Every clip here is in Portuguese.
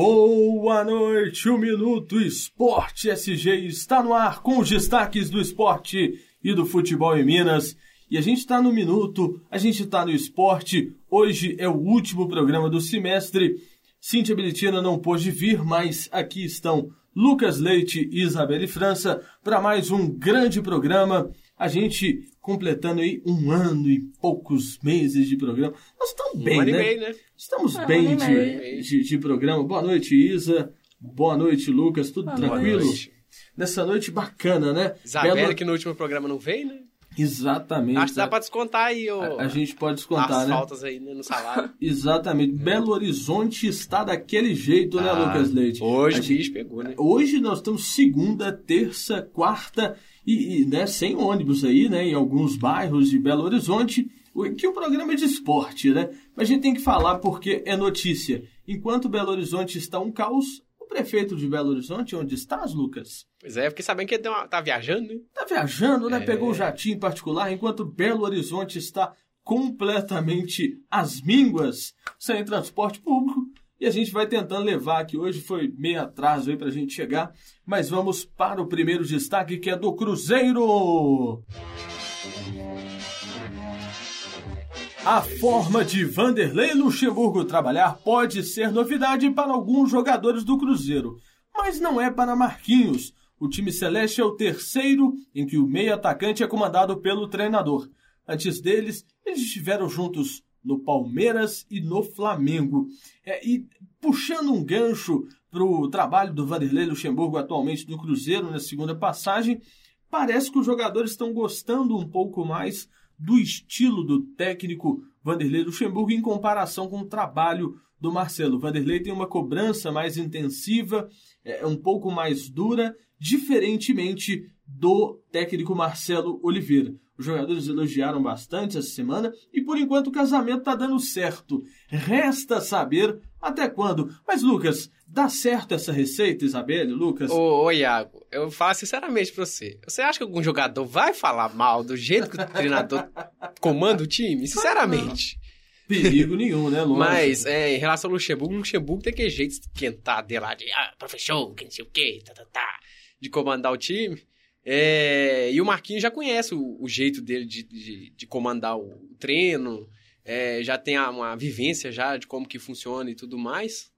Boa noite, o Minuto Esporte SG está no ar com os destaques do esporte e do futebol em Minas. E a gente está no Minuto, a gente está no esporte. Hoje é o último programa do semestre. Cíntia Belitina não pôde vir, mas aqui estão Lucas Leite e Isabelle França para mais um grande programa. A gente completando aí um ano e poucos meses de programa. Nós estamos Um bem, ano e né? meio, né? Estamos Um bem ano e de, meio. de, de programa. Boa noite, Isa. Boa noite, Lucas. Tudo Boa tranquilo? noite. Nessa noite bacana, né? Isabela, Belo- que no último programa não veio, né? Exatamente. Acho que dá pra descontar aí o... a, a gente pode descontar, as né? faltas aí né, no salário. Exatamente. Belo Horizonte está daquele jeito, né, Ah, Lucas Leite? Hoje A o gente- bicho pegou, né? Hoje nós estamos segunda, terça, quarta e, e, né, sem ônibus aí, né, em alguns bairros de Belo Horizonte, que o programa é de esporte, né? Mas a gente tem que falar porque é notícia. Enquanto Belo Horizonte está um caos, o prefeito de Belo Horizonte, onde estás, Lucas? Pois é, fiquei sabendo que ele uma- tá viajando, né? Tá viajando, né? É. Pegou o jatinho em particular, enquanto Belo Horizonte está completamente às mínguas, sem transporte público. E a gente vai tentando levar aqui hoje, foi meio atraso aí pra gente chegar, mas vamos para o primeiro destaque que é do Cruzeiro. A forma de Vanderlei Luxemburgo trabalhar pode ser novidade para alguns jogadores do Cruzeiro, mas não é para Marquinhos. O time celeste é o terceiro em que o meio atacante é comandado pelo treinador. Antes deles, eles estiveram juntos no Palmeiras e no Flamengo. É, e puxando um gancho para o trabalho do Vanderlei Luxemburgo atualmente no Cruzeiro, na segunda passagem, parece que os jogadores estão gostando um pouco mais do estilo do técnico Vanderlei Luxemburgo em comparação com o trabalho do Marcelo. Vanderlei tem uma cobrança mais intensiva, é um pouco mais dura, diferentemente do técnico Marcelo Oliveira. Os jogadores elogiaram bastante essa semana e por enquanto o casamento está dando certo. Resta saber até quando. Mas Lucas, dá certo essa receita, Isabelle, Lucas? Ô, ô, Iago, eu falo sinceramente pra você. Você acha que algum jogador vai falar mal do jeito que o treinador comanda o time? Sinceramente. Perigo nenhum, né, Lógico. Mas, é, em relação ao Luxemburgo, o Luxemburgo tem aquele jeito de esquentar dele lá, de ah, professor, que não sei o quê, tá, tá, tá, de comandar o time. É, e o Marquinhos já conhece o, o jeito dele de, de, de comandar o treino, é, já tem a- uma vivência já de como que funciona e tudo mais.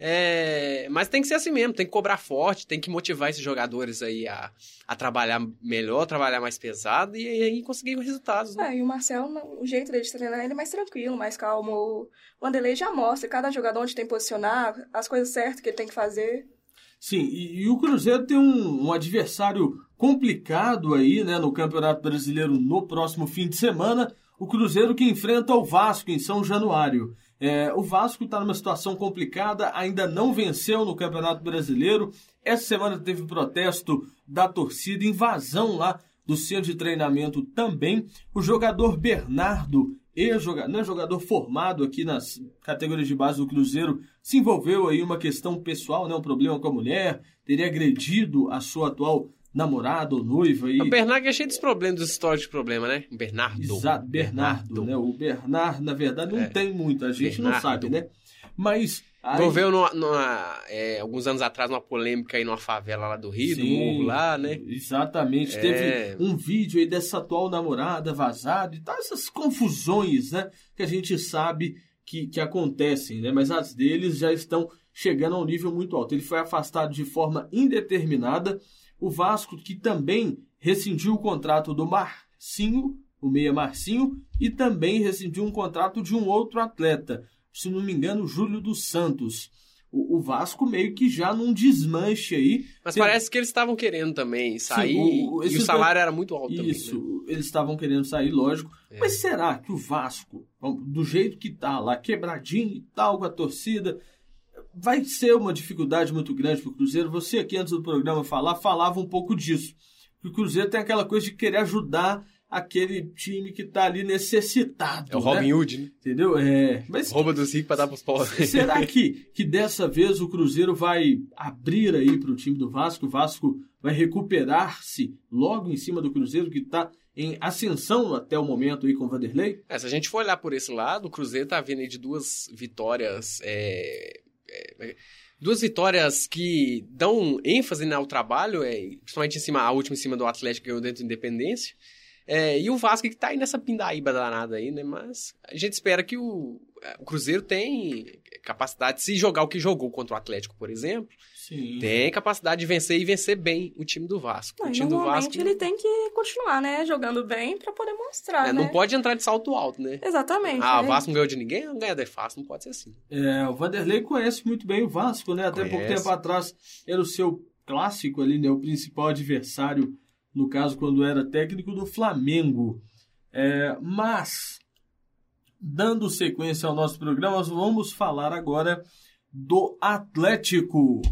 É, mas tem que ser assim mesmo, tem que cobrar forte, tem que motivar esses jogadores aí a, a trabalhar melhor, trabalhar mais pesado e aí conseguir resultados. Né? É, e o Marcelo, o jeito dele de treinar, ele é mais tranquilo, mais calmo. O Vanderlei já mostra cada jogador onde tem que posicionar, as coisas certas que ele tem que fazer. Sim, e, e o Cruzeiro tem um, um adversário complicado aí, né, no Campeonato Brasileiro no próximo fim de semana. O Cruzeiro que enfrenta o Vasco em São Januário. É, o Vasco está numa situação complicada, ainda não venceu no Campeonato Brasileiro. Essa semana teve protesto da torcida, invasão lá do centro de treinamento também. O jogador Bernardo, ex-jogador, não é jogador formado aqui nas categorias de base do Cruzeiro, se envolveu aí uma questão pessoal, né, um problema com a mulher, teria agredido a sua atual namorada ou noiva. E... O Bernardo é cheio dos problemas, dos históricos de problema, né? O Bernardo. Exato, Bernardo, né? O Bernardo, na verdade, não É. tem muito, a gente não Bernardo. sabe, né? Mas. aí- Envolveu numa, numa, é, alguns anos atrás numa polêmica aí numa favela lá do Rio, do Sim, morro lá, né? Exatamente. É. Teve um vídeo aí dessa atual namorada vazado e tal, essas confusões, né? Que a gente sabe que, que acontecem, né? Mas as deles já estão chegando a um nível muito alto. Ele foi afastado de forma indeterminada. O Vasco, que também rescindiu o contrato do Marcinho, o meia Marcinho, e também rescindiu um contrato de um outro atleta, se não me engano, Júlio dos Santos. O, o Vasco meio que já num desmanche aí. Mas Tem- parece que eles estavam querendo também sair o- o- e o salário era muito alto Isso, também. né? eles estavam querendo sair, lógico. É. Mas será que o Vasco, do jeito que tá lá, quebradinho e tal com a torcida, vai ser uma dificuldade muito grande pro Cruzeiro? Você aqui antes do programa falar, falava um pouco disso. O Cruzeiro tem aquela coisa de querer ajudar aquele time que tá ali necessitado. É o né? Robin Hood, né? Entendeu? É. Mas Rouba dos ricos pra dar pros pobres. Será que, que dessa vez o Cruzeiro vai abrir aí para o time do Vasco? O Vasco vai recuperar-se logo em cima do Cruzeiro, que está em ascensão até o momento aí com o Vanderlei? É, se a gente for olhar por esse lado, o Cruzeiro tá vindo aí de duas vitórias é, duas vitórias que dão ênfase ao trabalho, é, principalmente em cima, a última em cima do Atlético ganhou dentro do Independência. É, e o Vasco que tá aí nessa pindaíba danada aí, né? Mas a gente espera que o, o Cruzeiro tem capacidade, se jogar o que jogou contra o Atlético, por exemplo, Sim. tem capacidade de vencer e vencer bem o time do Vasco. Não, o time do Vasco ele tem que continuar, né, jogando bem para poder mostrar, é, né? Não pode entrar de salto alto, né? Exatamente. Ah, né? o Vasco não ganhou de ninguém, não ganha de fácil, não pode ser assim. É, o Vanderlei conhece muito bem o Vasco, né? Até pouco tempo atrás era o seu clássico ali, né? O principal adversário, no caso, quando era técnico do Flamengo. É, mas, dando sequência ao nosso programa, vamos falar agora do Atlético.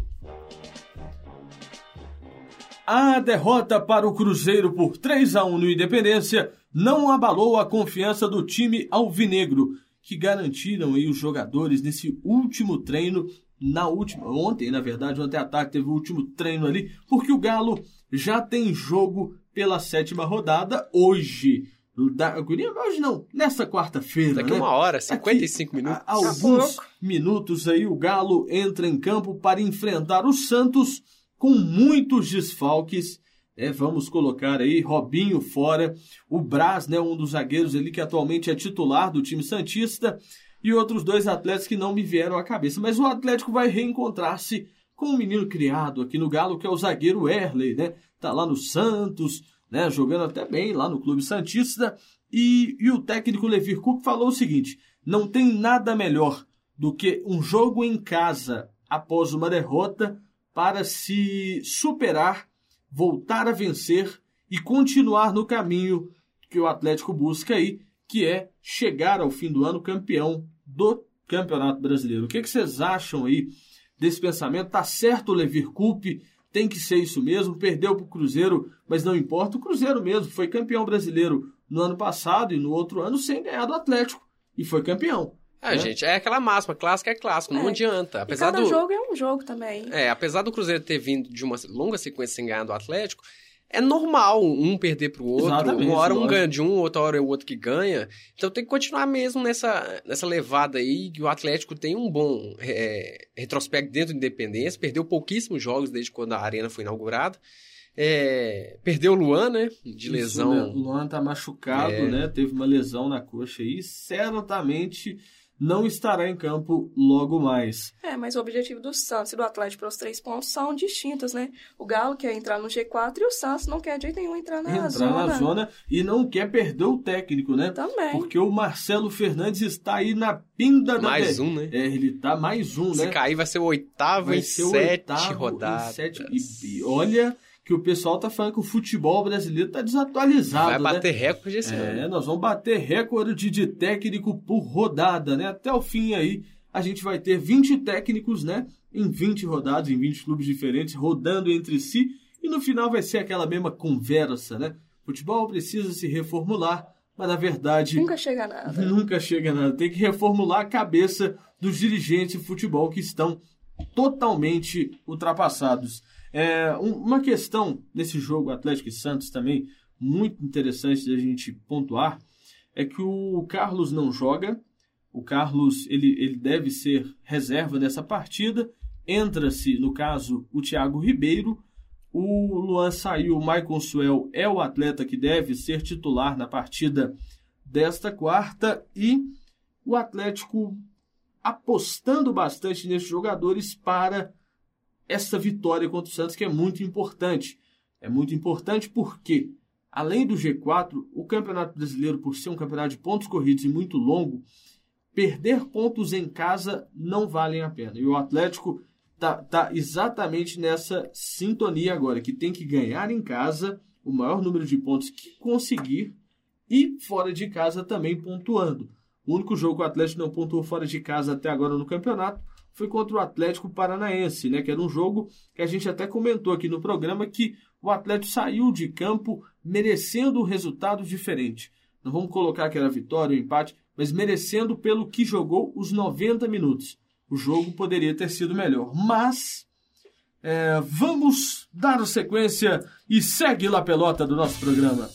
A derrota para o Cruzeiro por 3 a 1 no Independência não abalou a confiança do time alvinegro, que garantiram aí os jogadores nesse último treino na última ontem, na verdade, ontem à tarde teve o último treino ali, porque o Galo já tem jogo pela sétima rodada hoje. Da, hoje não, nessa quarta-feira. Daqui né? uma hora, 55 Aqui, minutos. Há alguns minutos aí o Galo entra em campo para enfrentar o Santos com muitos desfalques. É, vamos colocar aí Robinho fora, o Braz, né, um dos zagueiros ali que atualmente é titular do time Santista, e outros dois atletas que não me vieram à cabeça. Mas o Atlético vai reencontrar-se com um menino criado aqui no Galo, que é o zagueiro Erley, né? Tá lá no Santos, né, jogando até bem lá no Clube Santista. E, e o técnico Levir Cook falou o seguinte: não tem nada melhor do que um jogo em casa após uma derrota para se superar, voltar a vencer e continuar no caminho que o Atlético busca aí, que é chegar ao fim do ano campeão do Campeonato Brasileiro. O que, que vocês acham aí desse pensamento? Tá certo o Levir Coupe tem que ser isso mesmo. Perdeu para o Cruzeiro, mas não importa. O Cruzeiro mesmo foi campeão brasileiro no ano passado e no outro ano sem ganhar do Atlético. E foi campeão. É, né? gente, é aquela máxima, clássico é clássico, é. não adianta. Apesar e cada do... jogo é um jogo também. É, apesar do Cruzeiro ter vindo de uma longa sequência sem ganhar do Atlético, é normal um perder pro outro. Exatamente, uma hora um ganha de um, outra hora é o outro que ganha. Então tem que continuar mesmo nessa, nessa levada aí, que o Atlético tem um bom é, retrospecto dentro do Independência, perdeu pouquíssimos jogos desde quando a arena foi inaugurada. É, perdeu o Luan, né? De lesão. Isso, né? O Luan tá machucado, é... né? Teve uma lesão na coxa aí. Certamente não estará em campo logo mais. É, mas o objetivo do Santos e do Atlético para os três pontos são distintos, né? O Galo quer entrar no G4 e o Santos não quer de jeito nenhum entrar na entrar zona. Entrar na zona e não quer perder o técnico, né? Também. Porque o Marcelo Fernandes está aí na pinda da... Mais um, né? É, ele tá mais um, Se né? Se cair vai ser o oitavo vai em sete rodadas. Sete... E, e olha que o pessoal tá falando que o futebol brasileiro tá desatualizado. Vai bater né? recorde esse é, ano. É, nós vamos bater recorde de técnico por rodada, né? Até o fim aí, a gente vai ter 20 técnicos, né? Em 20 rodadas, em 20 clubes diferentes, rodando entre si. E no final vai ser aquela mesma conversa, né? Futebol precisa se reformular, mas na verdade. Nunca chega a nada. Nunca chega a nada. Tem que reformular a cabeça dos dirigentes de futebol que estão totalmente ultrapassados. É, uma questão nesse jogo Atlético e Santos também, muito interessante de a gente pontuar, é que o Carlos não joga. O Carlos ele, ele deve ser reserva nessa partida. Entra-se, no caso, o Thiago Ribeiro. O Luan saiu, o Maicon Suel é o atleta que deve ser titular na partida desta quarta. E o Atlético apostando bastante nesses jogadores para essa vitória contra o Santos, que é muito importante. É muito importante porque, além do G4, o Campeonato Brasileiro, por ser um campeonato de pontos corridos e muito longo, perder pontos em casa não valem a pena. E o Atlético tá, tá exatamente nessa sintonia agora, que tem que ganhar em casa o maior número de pontos que conseguir e fora de casa também pontuando. O único jogo que o Atlético não pontuou fora de casa até agora no campeonato foi contra o Atlético Paranaense, né? Que era um jogo que a gente até comentou aqui no programa que o Atlético saiu de campo merecendo um resultado diferente. Não vamos colocar que era vitória ou empate, mas merecendo pelo que jogou os 90 minutos. O jogo poderia ter sido melhor, mas é, vamos dar sequência e segue lá pelota do nosso programa.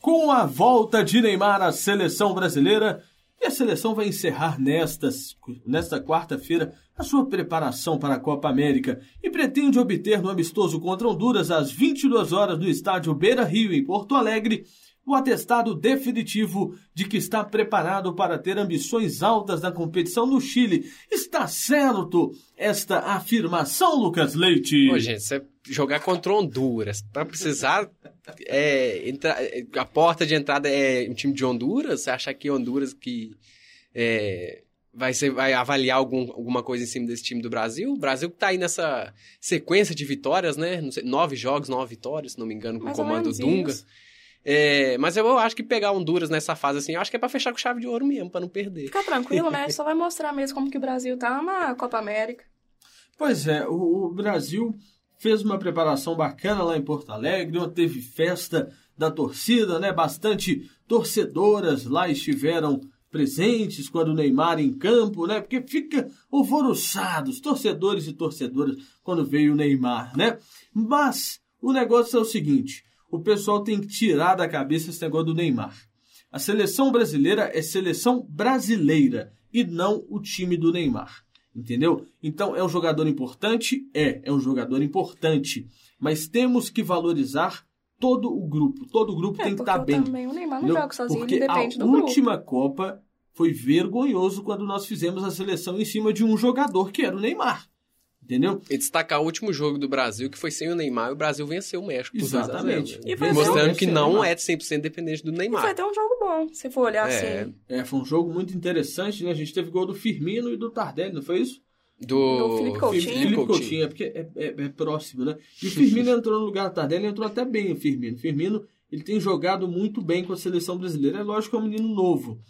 Com a volta de Neymar à seleção brasileira, E a seleção vai encerrar nesta quarta-feira a sua preparação para a Copa América e pretende obter no amistoso contra Honduras às 22 horas no estádio Beira Rio, em Porto Alegre, o atestado definitivo de que está preparado para ter ambições altas na competição no Chile. Está certo esta afirmação, Lucas Leite? Ô, gente, você jogar contra Honduras, para precisar é, entrar, a porta de entrada é um time de Honduras, você acha que Honduras que é, vai, ser, vai avaliar algum, alguma coisa em cima desse time do Brasil? O Brasil que tá aí nessa sequência de vitórias, né? Sei, nove jogos, nove vitórias, se não me engano, com o comando Dunga. É, mas eu acho que pegar Honduras nessa fase assim, eu acho que é para fechar com chave de ouro mesmo, para não perder. Fica tranquilo, né? Só vai mostrar mesmo como que o Brasil tá na Copa América. Pois é, o, o Brasil fez uma preparação bacana lá em Porto Alegre, teve festa da torcida, né? Bastante torcedoras lá estiveram presentes quando o Neymar em campo, né? Porque fica alvoroçados, torcedores e torcedoras, quando veio o Neymar, né? Mas o negócio é o seguinte: o pessoal tem que tirar da cabeça esse negócio do Neymar. A seleção brasileira é seleção brasileira e não o time do Neymar. Entendeu? Então é um jogador importante? É, é um jogador importante. Mas temos que valorizar todo o grupo. Todo o grupo é, tem que estar tá bem. Também o Neymar não joga sozinho, porque depende do grupo. A última Copa foi vergonhoso quando nós fizemos a seleção em cima de um jogador que era o Neymar. Entendeu? E destacar o último jogo do Brasil, que foi sem o Neymar, e o Brasil venceu o México. Exatamente. E Mostrando que não é 100% dependente do Neymar. E foi até um jogo bom, se for olhar é. assim. É, foi um jogo muito interessante, né? A gente teve gol do Firmino e do Tardelli, não foi isso? Do, do Felipe Coutinho. Felipe Coutinho, é porque é, é, é, próximo, né? E o Firmino entrou no lugar do Tardelli, entrou até bem o Firmino. Firmino, ele tem jogado muito bem com a seleção brasileira. É lógico que é um menino novo,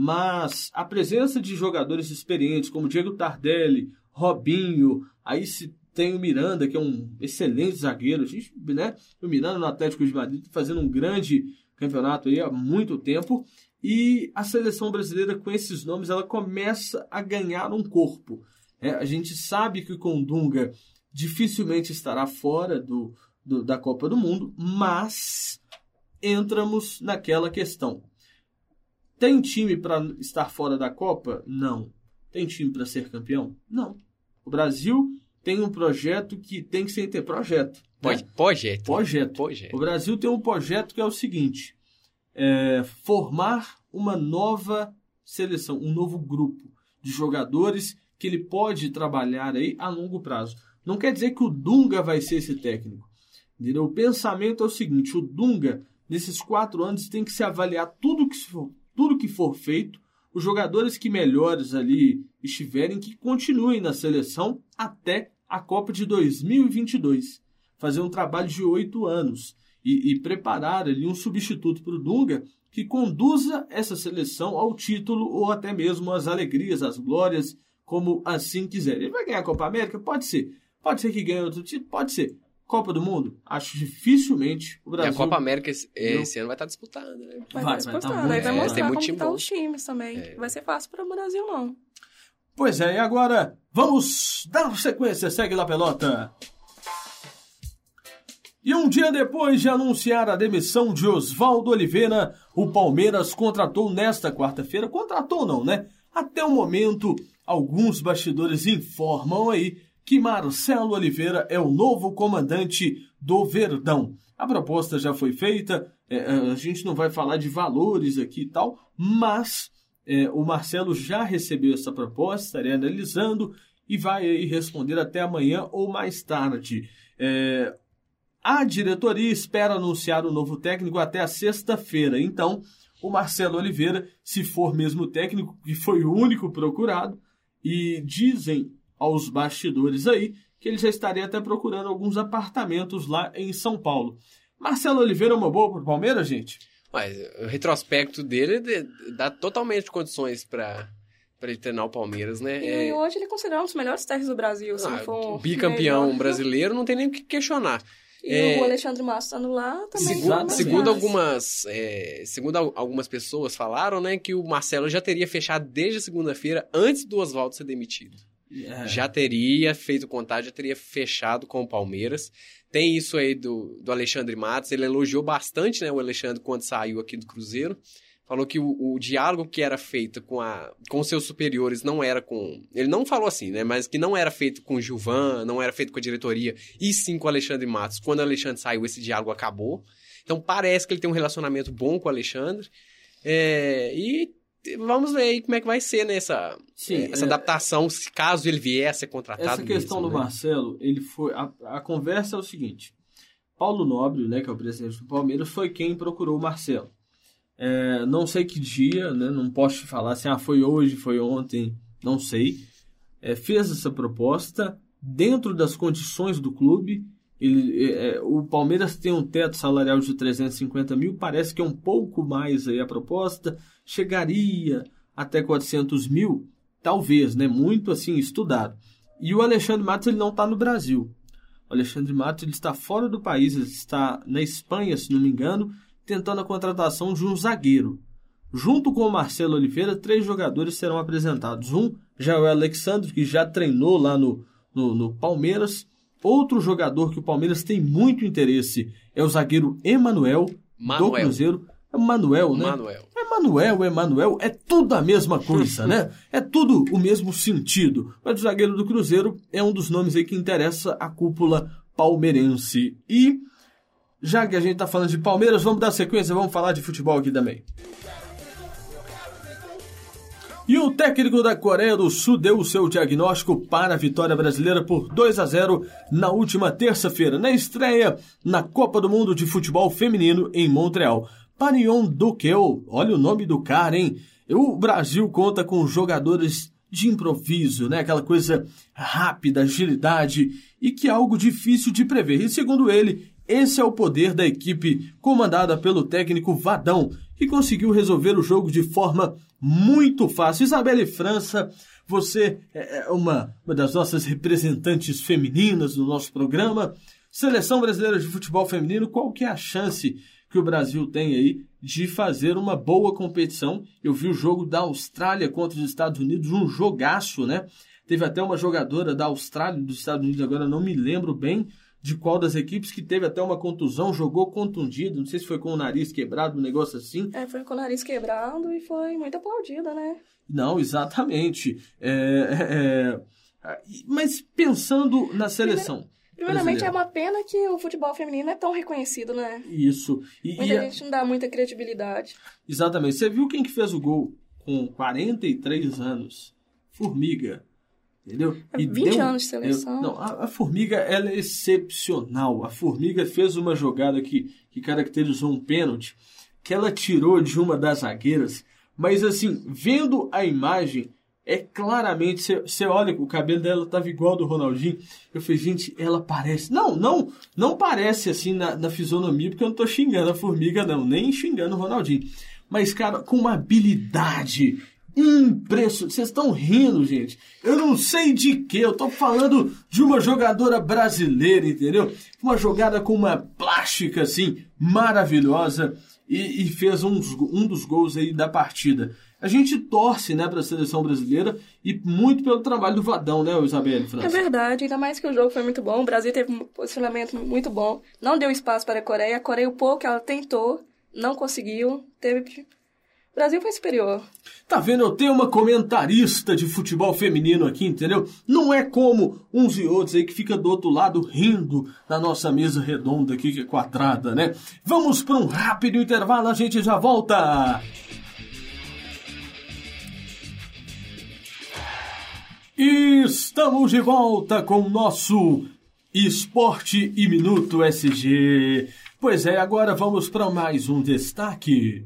mas a presença de jogadores experientes como Diego Tardelli, Robinho, aí se tem o Miranda, que é um excelente zagueiro. A gente, né? O Miranda no Atlético de Madrid tá fazendo um grande campeonato aí há muito tempo. E a seleção brasileira, com esses nomes, ela começa a ganhar um corpo. É, a gente sabe que o Dunga dificilmente estará fora do, do, da Copa do Mundo, mas entramos naquela questão. Tem time para estar fora da Copa? Não. Tem time para ser campeão? Não. O Brasil tem um projeto que tem que ser ter projeto. Né? Projeto. Projeto. Projeto. O Brasil tem um projeto que é o seguinte: é formar uma nova seleção, um novo grupo de jogadores que ele pode trabalhar aí a longo prazo. Não quer dizer que o Dunga vai ser esse técnico. Entendeu? O pensamento é o seguinte: o Dunga, nesses quatro anos, tem que se avaliar tudo que for, tudo que for feito os jogadores que melhores ali estiverem que continuem na seleção até a Copa de 2022. Fazer um trabalho de oito anos e, e, preparar ali um substituto para o Dunga que conduza essa seleção ao título ou até mesmo às alegrias, às glórias, como assim quiser. Ele vai ganhar a Copa América? Pode ser. Pode ser que ganhe outro título? Pode ser. Copa do Mundo? Acho dificilmente o Brasil. E a Copa América esse, esse ano vai estar disputada, né? Vai, vai estar disputando. Vai, vai, vai mostrar é, como estão tá os times também. É. Vai ser fácil para o Brasil, não. Pois é, e agora vamos dar sequência. Segue lá, pelota. E um dia depois de anunciar a demissão de Oswaldo Oliveira, o Palmeiras contratou nesta quarta-feira. Contratou não, né? Até o momento, alguns bastidores informam aí que Marcelo Oliveira é o novo comandante do Verdão. A proposta já foi feita, é, é, a gente não vai falar de valores aqui e tal, mas é, o Marcelo já recebeu essa proposta, estaria analisando e vai aí responder até amanhã ou mais tarde. É, a diretoria espera anunciar o novo técnico até a sexta-feira, então o Marcelo Oliveira, se for mesmo técnico, que foi o único procurado, e dizem aos bastidores aí que ele já estaria até procurando alguns apartamentos lá em São Paulo. Marcelo Oliveira é uma boa para o Palmeiras, gente? Mas o retrospecto dele dá totalmente condições para para ele treinar o Palmeiras, né? E é... hoje ele é considerado um dos melhores técnicos do Brasil. Se ah, for bicampeão melhor. brasileiro, não tem nem o que questionar. E é... o Alexandre Massa estando lá também. Segundo, segundo algumas, é, segundo algumas pessoas falaram, né, que o Marcelo já teria fechado desde segunda-feira, antes do Oswaldo ser demitido. É. Já teria feito contato, já teria fechado com o Palmeiras. Tem isso aí do, do Alexandre Matos. Ele elogiou bastante né, o Alexandre quando saiu aqui do Cruzeiro. falou que o, o, diálogo que era feito com, a, com seus superiores não era com. Ele não falou assim, né? Mas que não era feito com o Gilvan, não era feito com a diretoria, e sim com o Alexandre Matos. Quando o Alexandre saiu, esse diálogo acabou. Então parece que ele tem um relacionamento bom com o Alexandre. É, e vamos ver aí como é que vai ser nessa sim, é, essa é, adaptação, se caso ele vier a ser contratado. Essa questão mesmo, do né? Marcelo, ele foi. A, a conversa é o seguinte. Paulo Nobre, né, que é o presidente do Palmeiras, foi quem procurou o Marcelo. É, não sei que dia, né? Não posso te falar assim, ah, foi hoje, foi ontem, não sei. É, fez essa proposta dentro das condições do clube. Ele, é, é o Palmeiras tem um teto salarial de 350 mil, parece que é um pouco mais aí a proposta. Chegaria até 400 mil, talvez, né? Muito assim estudado. E o Alexandre Matos ele não está no Brasil. O Alexandre Matos ele está fora do país, ele está na Espanha, se não me engano, tentando a contratação de um zagueiro. Junto com o Marcelo Oliveira, três jogadores serão apresentados. Um já é o Alexandre, que já treinou lá no, no, no Palmeiras. Outro jogador que o Palmeiras tem muito interesse é o zagueiro Emanuel, do Cruzeiro. É Manuel, né? Manuel. Emanuel, Emanuel, é tudo a mesma coisa, né? É tudo o mesmo sentido. Mas o zagueiro do Cruzeiro é um dos nomes aí que interessa a cúpula palmeirense. E já que a gente está falando de Palmeiras, vamos dar sequência, vamos falar de futebol aqui também. E o técnico da Coreia do Sul deu o seu diagnóstico para a vitória brasileira por 2 a 0 na última terça-feira, na estreia na Copa do Mundo de Futebol Feminino em Montreal. Parion Duquel, olha o nome do cara, hein? O Brasil conta com jogadores de improviso, né? Aquela coisa rápida, agilidade e que é algo difícil de prever. E segundo ele, esse é o poder da equipe comandada pelo técnico Vadão, que conseguiu resolver o jogo de forma muito fácil. Isabelle França, você é, é uma, uma das nossas representantes femininas do nosso programa. Seleção Brasileira de Futebol Feminino, qual que é a chance que o Brasil tem aí de fazer uma boa competição? Eu vi o jogo da Austrália contra os Estados Unidos, um jogaço, né? Teve até uma jogadora da Austrália dos Estados Unidos, agora não me lembro bem, de qual das equipes que teve até uma contusão, jogou contundido, não sei se foi com o nariz quebrado, um negócio assim. É, foi com o nariz quebrado e foi muito aplaudida, né? Não, exatamente. É, é, é mas pensando na seleção. Primeiramente, é uma pena que o futebol feminino é tão reconhecido, né? Isso. E, muita e gente a... não dá muita credibilidade. Exatamente. Você viu quem que fez o gol com 43 anos? Formiga. Entendeu? É 20 deu, anos de seleção. não, a, a, Formiga ela é excepcional. A Formiga fez uma jogada que, que caracterizou um pênalti que ela tirou de uma das zagueiras, mas assim, vendo a imagem, é claramente, você olha, o cabelo dela tava igual ao do Ronaldinho. Eu falei, gente, ela parece. Não, não, não parece assim na, na fisionomia, porque eu não tô xingando a formiga, não, nem xingando o Ronaldinho. Mas, cara, com uma habilidade impressionante. Vocês estão rindo, gente. Eu não sei de que. Eu tô falando de uma jogadora brasileira, entendeu? Uma jogada com uma plástica assim maravilhosa e, e fez um, um dos gols aí da partida. A gente torce, né, para a seleção brasileira e muito pelo trabalho do Vadão, né, Isabelle? É verdade, ainda mais que o jogo foi muito bom. O Brasil teve um posicionamento muito bom. Não deu espaço para a Coreia. A Coreia, o pouco que ela tentou, não conseguiu. Teve Brasil foi superior. Tá vendo? Eu tenho uma comentarista de futebol feminino aqui, entendeu? Não é como uns e outros aí que fica do outro lado rindo da nossa mesa redonda aqui, que é quadrada, né? Vamos para um rápido intervalo, a gente já volta! Estamos de volta com o nosso Esporte e Minuto SG. Pois é, agora vamos para mais um destaque.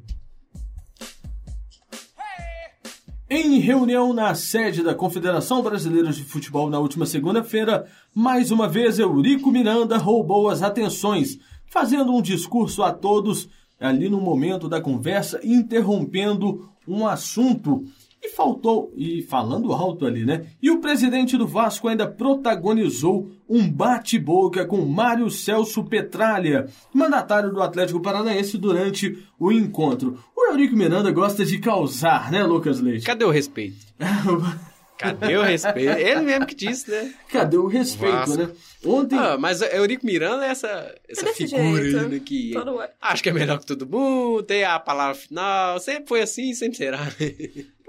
Em reunião na sede da Confederação Brasileira de Futebol na última segunda-feira, mais uma vez Eurico Miranda roubou as atenções, fazendo um discurso a todos ali no momento da conversa, interrompendo um assunto e faltou, e falando alto ali, né? E o presidente do Vasco ainda protagonizou um bate-boca com Mário Celso Petralha, mandatário do Atlético Paranaense, durante o encontro. O Eurico Miranda gosta de causar, né, Lucas Leite? Cadê o respeito? Cadê o respeito? Ele mesmo que disse, né? Cadê o respeito, Vasco. né? Ontem. Ah, mas o Eurico Miranda é essa, essa desse figura jeito. né, que acho que é melhor que todo mundo, tem a palavra final, sempre foi assim, sempre será.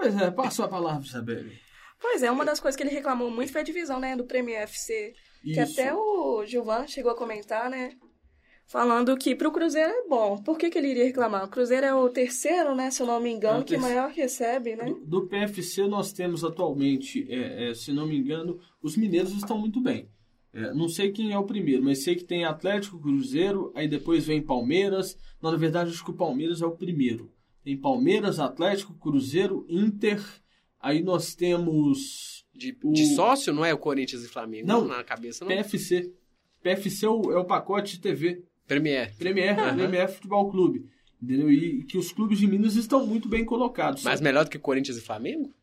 Pois é, passou a palavra, Isabelle. Pois é, uma das coisas que ele reclamou muito foi a divisão, né, do Premier FC. Que Isso. até o Gilvan chegou a comentar, né? Falando que pro Cruzeiro é bom. Por que, que ele iria reclamar? O Cruzeiro é o terceiro, né? Se eu não me engano, É o que maior recebe, né? Do, do PFC nós temos atualmente, é, é, se não me engano, os mineiros estão muito bem. É, não sei quem é o primeiro, mas sei que tem Atlético, Cruzeiro, aí depois vem Palmeiras. Não, na verdade, acho que o Palmeiras é o primeiro. Tem Palmeiras, Atlético, Cruzeiro, Inter. Aí nós temos De, O- de sócio, não é o Corinthians e Flamengo Não. na cabeça, não? PFC. PFC é o, é o pacote de TV. Premier. Premier, Aham. Premier Futebol Clube. Entendeu? E que os clubes de Minas estão muito bem colocados. Mas melhor do que Corinthians e Flamengo?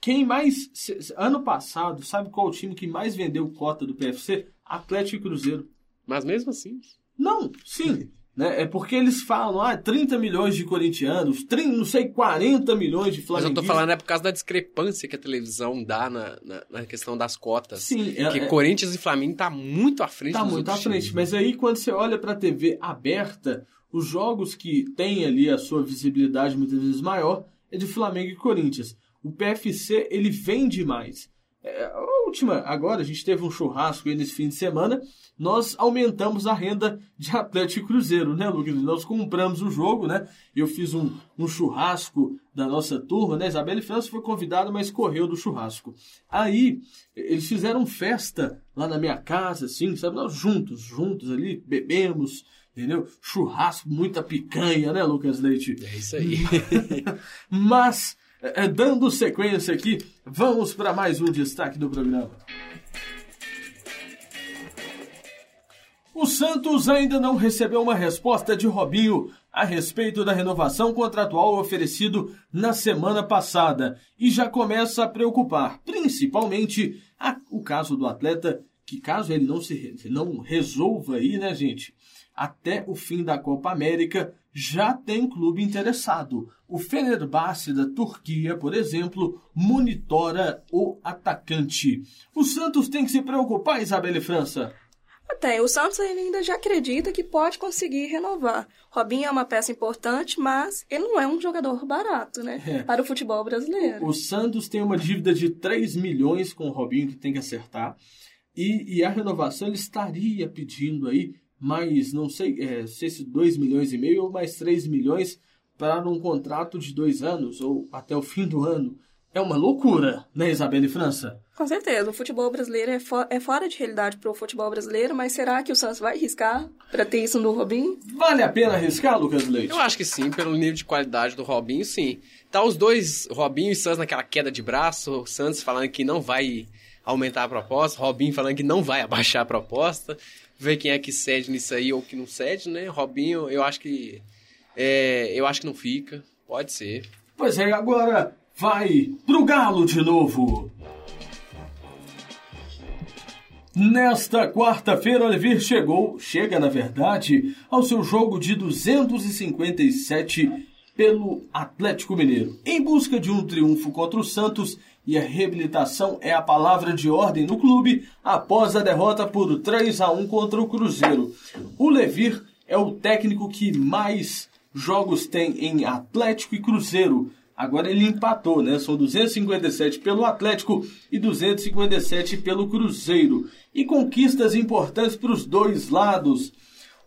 Quem mais. Ano passado, sabe qual o time que mais vendeu cota do PFC? Atlético e Cruzeiro. Mas mesmo assim. Não, sim. né? É porque eles falam, ah, 30 milhões de corintianos, 30, não sei, 40 milhões de Mas eu flamenguistas. tô falando é por causa da discrepância que a televisão dá na, na, na questão das cotas. Sim, é, Porque é- Corinthians e Flamengo tá muito à frente Tá muito à frente. times. Mas aí, quando você olha para a TV aberta, os jogos que têm ali a sua visibilidade muitas vezes maior é de Flamengo e Corinthians. O PFC, ele vende mais. É, a última, agora, a gente teve um churrasco aí nesse fim de semana, nós aumentamos a renda de Atlético e Cruzeiro, né, Lucas? Nós compramos o jogo, né? Eu fiz um, um churrasco da nossa turma, né? Isabela França foi convidada, mas correu do churrasco. Aí, eles fizeram festa lá na minha casa, assim, sabe? Nós juntos, juntos ali, bebemos, entendeu? Churrasco, muita picanha, né, Lucas Leite? É isso aí. Mas, é, dando sequência aqui, vamos para mais um destaque do programa. O Santos ainda não recebeu uma resposta de Robinho a respeito da renovação contratual oferecido na semana passada e já começa a preocupar, principalmente a- o caso do atleta, que caso ele não se não resolva aí, né, gente, até o fim da Copa América, já tem clube interessado. O Fenerbahçe da Turquia, por exemplo, monitora o atacante. O Santos tem que se preocupar, Isabelle França. Até, o Santos ele ainda já acredita que pode conseguir renovar. Robinho é uma peça importante, mas ele não é um jogador barato, né? É. Para o futebol brasileiro. O Santos tem uma dívida de 3 milhões com o Robinho que tem que acertar. E, e a renovação ele estaria pedindo aí mais, não sei, é, se 2 milhões e meio ou mais 3 milhões para um contrato de dois anos ou até o fim do ano. É uma loucura, né, Isabelle França? Com certeza, o futebol brasileiro é, fo- é fora de realidade para o futebol brasileiro, mas será que o Santos vai arriscar para ter isso no Robinho? Vale a pena arriscar, Lucas Leite? Eu acho que sim, pelo nível de qualidade do Robinho, sim. Tá os dois, Robinho e Santos, naquela queda de braço, o Santos falando que não vai aumentar a proposta, Robinho falando que não vai abaixar a proposta, ver quem é que cede nisso aí ou que não cede, né? Robinho, eu acho que. é, eu acho que não fica, pode ser. Pois é, agora vai pro Galo de novo. Nesta quarta-feira, Olivier chegou, chega na verdade, ao seu jogo de 257 pelo Atlético Mineiro. Em busca de um triunfo contra o Santos e a reabilitação é a palavra de ordem no clube após a derrota por 3 a 1 contra o Cruzeiro. O Levir é o técnico que mais jogos tem em Atlético e Cruzeiro. Agora ele empatou, né? São 257 pelo Atlético e 257 pelo Cruzeiro. E conquistas importantes para os dois lados.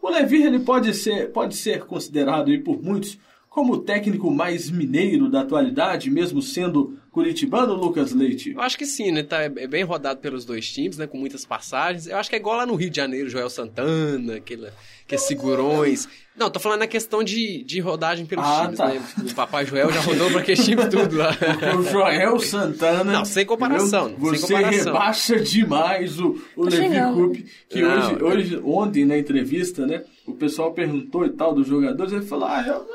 O Levir ele pode ser, pode ser considerado aí por muitos como o técnico mais mineiro da atualidade, mesmo sendo curitibano, Lucas Leite. Eu acho que sim, né? Tá é bem rodado pelos dois times, né? Com muitas passagens. Eu acho que é igual lá no Rio de Janeiro, Joel Santana, aquele, aqueles segurões. Não, tô falando na questão de, de rodagem pelos Ah, times, tá. né? O Papai Joel já rodou pra aqueles times tudo lá. O Joel Santana. Não, sem comparação, sem Você comparação. rebaixa demais o, o Tá Levi. Coupe, que Não, hoje, é. hoje, ontem na entrevista, né? O pessoal perguntou e tal dos jogadores, ele falou: Ah, eu,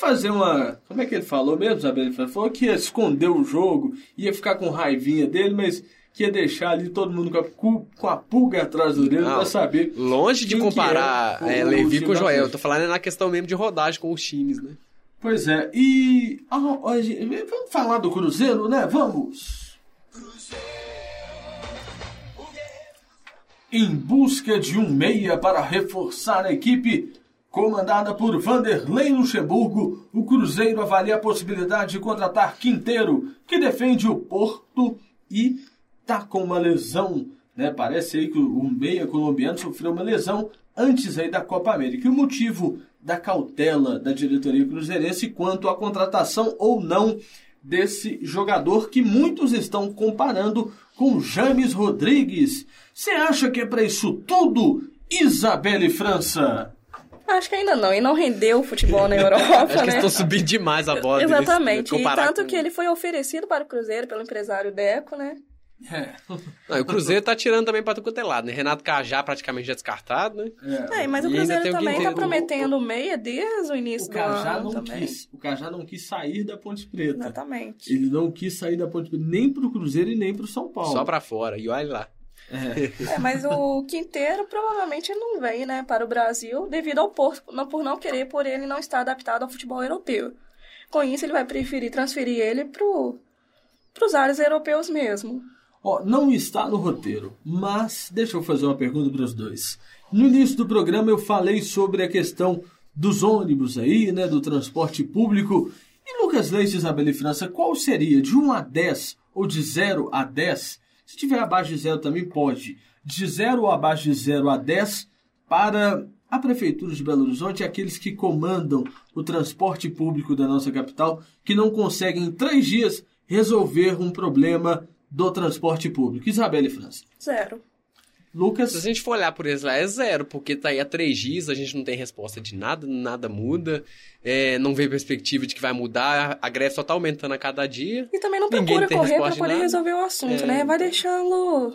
vou fazer uma. Como é que ele falou mesmo, Isabel? Ele falou que ia esconder o jogo, ia ficar com raivinha dele, mas que ia deixar ali todo mundo com a, com a pulga atrás do dedo pra saber. Longe de comparar é o- é, Levi com o Joel. Eu tô falando na questão mesmo de rodagem com os times, né? Pois é, e. ah, vamos falar do Cruzeiro, né? Vamos! Em busca de um meia para reforçar a equipe, comandada por Vanderlei Luxemburgo, o Cruzeiro avalia a possibilidade de contratar Quinteiro, que defende o Porto e tá com uma lesão. Né? Parece aí que o meia colombiano sofreu uma lesão antes aí da Copa América. E o motivo da cautela da diretoria cruzeirense quanto à contratação ou não desse jogador que muitos estão comparando com James Rodrigues. Você acha que é para isso tudo, Isabelle França? Acho que ainda não, e não rendeu o futebol na Europa, Acho que né? estão subindo demais a bola. Exatamente, deles, e tanto com... que ele foi oferecido para o Cruzeiro pelo empresário Deco, né? É. Não, o Cruzeiro tá tirando também pra tudo quanto é lado, né? Renato Cajá praticamente já descartado, né? É, é mas o Cruzeiro também tá prometendo o meia desde o início o do ano não também. Quis, o Cajá não quis sair da Ponte Preta. Exatamente. Ele não quis sair da Ponte Preta nem pro Cruzeiro e nem pro São Paulo. Só pra fora, e olha lá. É. é, mas o Quinteiro provavelmente não vem, né, para o Brasil devido ao Porto, não, por não querer, por ele não estar adaptado ao futebol europeu. Com isso, ele vai preferir transferir ele pro, pros áreas europeus mesmo. Ó, não está no roteiro, mas deixa eu fazer uma pergunta para os dois. No início do programa eu falei sobre a questão dos ônibus aí, né, do transporte público. E Lucas Leite e Isabelle França, qual seria de 1 a 10 ou de 0 a 10? Se tiver abaixo de 0 também pode. De 0 ou abaixo de 0 a 10 para a Prefeitura de Belo Horizonte, aqueles que comandam o transporte público da nossa capital, que não conseguem em três dias resolver um problema do transporte público. Isabelle França. Zero. Lucas. Se a gente for olhar por esse lá, é zero, porque tá aí há três dias, a gente não tem resposta de nada, nada muda, é, não vê perspectiva de que vai mudar, a greve só tá aumentando a cada dia. E também não procura correr para poder resolver o assunto, é... né? Vai deixando.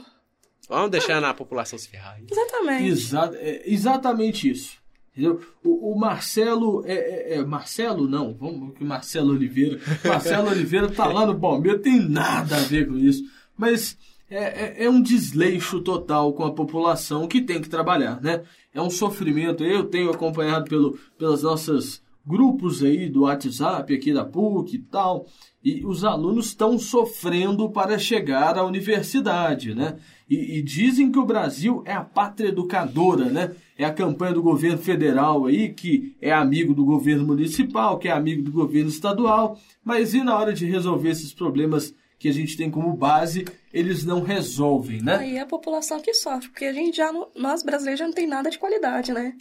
Vamos deixando a população se ferrar. Exatamente. Exa é, exatamente isso. Entendeu? O, o Marcelo é, é, é, Marcelo não, vamos que Marcelo Oliveira. Marcelo Oliveira tá lá no Palmeiras, tem nada a ver com isso. Mas é, é, um desleixo total com a população que tem que trabalhar, né? É um sofrimento. Eu tenho acompanhado pelo, pelas nossas grupos aí do WhatsApp aqui da PUC e tal, e os alunos estão sofrendo para chegar à universidade, né? E, e, dizem que o Brasil é a pátria educadora, né? É a campanha do governo federal aí, que é amigo do governo municipal, que é amigo do governo estadual, mas e na hora de resolver esses problemas que a gente tem como base, eles não resolvem, né? Aí é a população que sofre, porque a gente já, nós brasileiros já não tem nada de qualidade, né?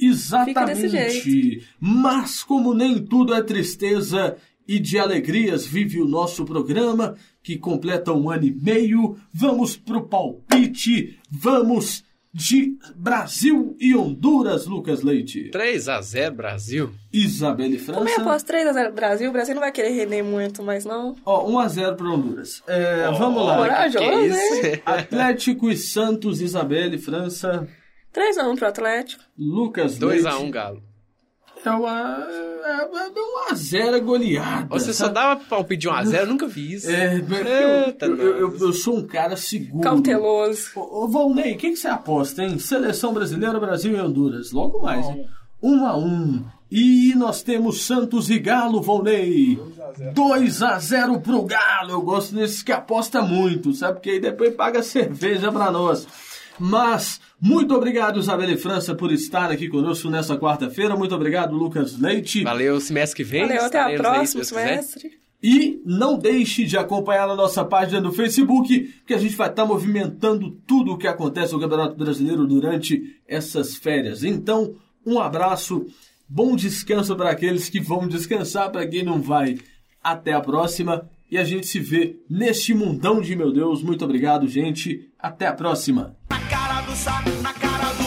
Exatamente. Mas como nem tudo é tristeza e de alegrias vive o nosso programa, que completa um ano e meio, vamos pro palpite, vamos de Brasil e Honduras, Lucas Leite. 3 a 0 Brasil. Isabelle França. Também após 3 a 0 Brasil, o Brasil não vai querer render muito, mas não. Ó, 1 a 0 para Honduras. É, oh, vamos lá. Corajoso, que isso? hein? Atlético e Santos, Isabelle França. 3 a 1 pro Atlético. Lucas 2 Leite. a 1 Galo. É uma, é uma zero goleada. Você só dava palpite de 1 a 0 eu nunca vi isso. É, Eita, eu, eu, eu, eu sou um cara seguro. Cauteloso. Ô, ô Valnei, o que, que você aposta, hein? Seleção brasileira, Brasil e Honduras. Logo mais, hein? 1 a 1 E nós temos Santos e Galo, Volney. 2 a 0 pro Galo. Eu gosto desses que aposta muito, sabe? Porque aí depois paga cerveja pra nós. Mas, muito obrigado, Isabelle França, por estar aqui conosco nessa quarta-feira. Muito obrigado, Lucas Leite. Valeu, semestre que vem. Valeu, até a aí, próxima se Deus quiser. semestre. E não deixe de acompanhar a nossa página no Facebook, que a gente vai estar movimentando tudo o que acontece no Campeonato Brasileiro durante essas férias. Então, um abraço, bom descanso para aqueles que vão descansar, para quem não vai. Até a próxima e a gente se vê neste mundão de meu Deus. Muito obrigado, gente. Até a próxima. Cara do saco, na cara do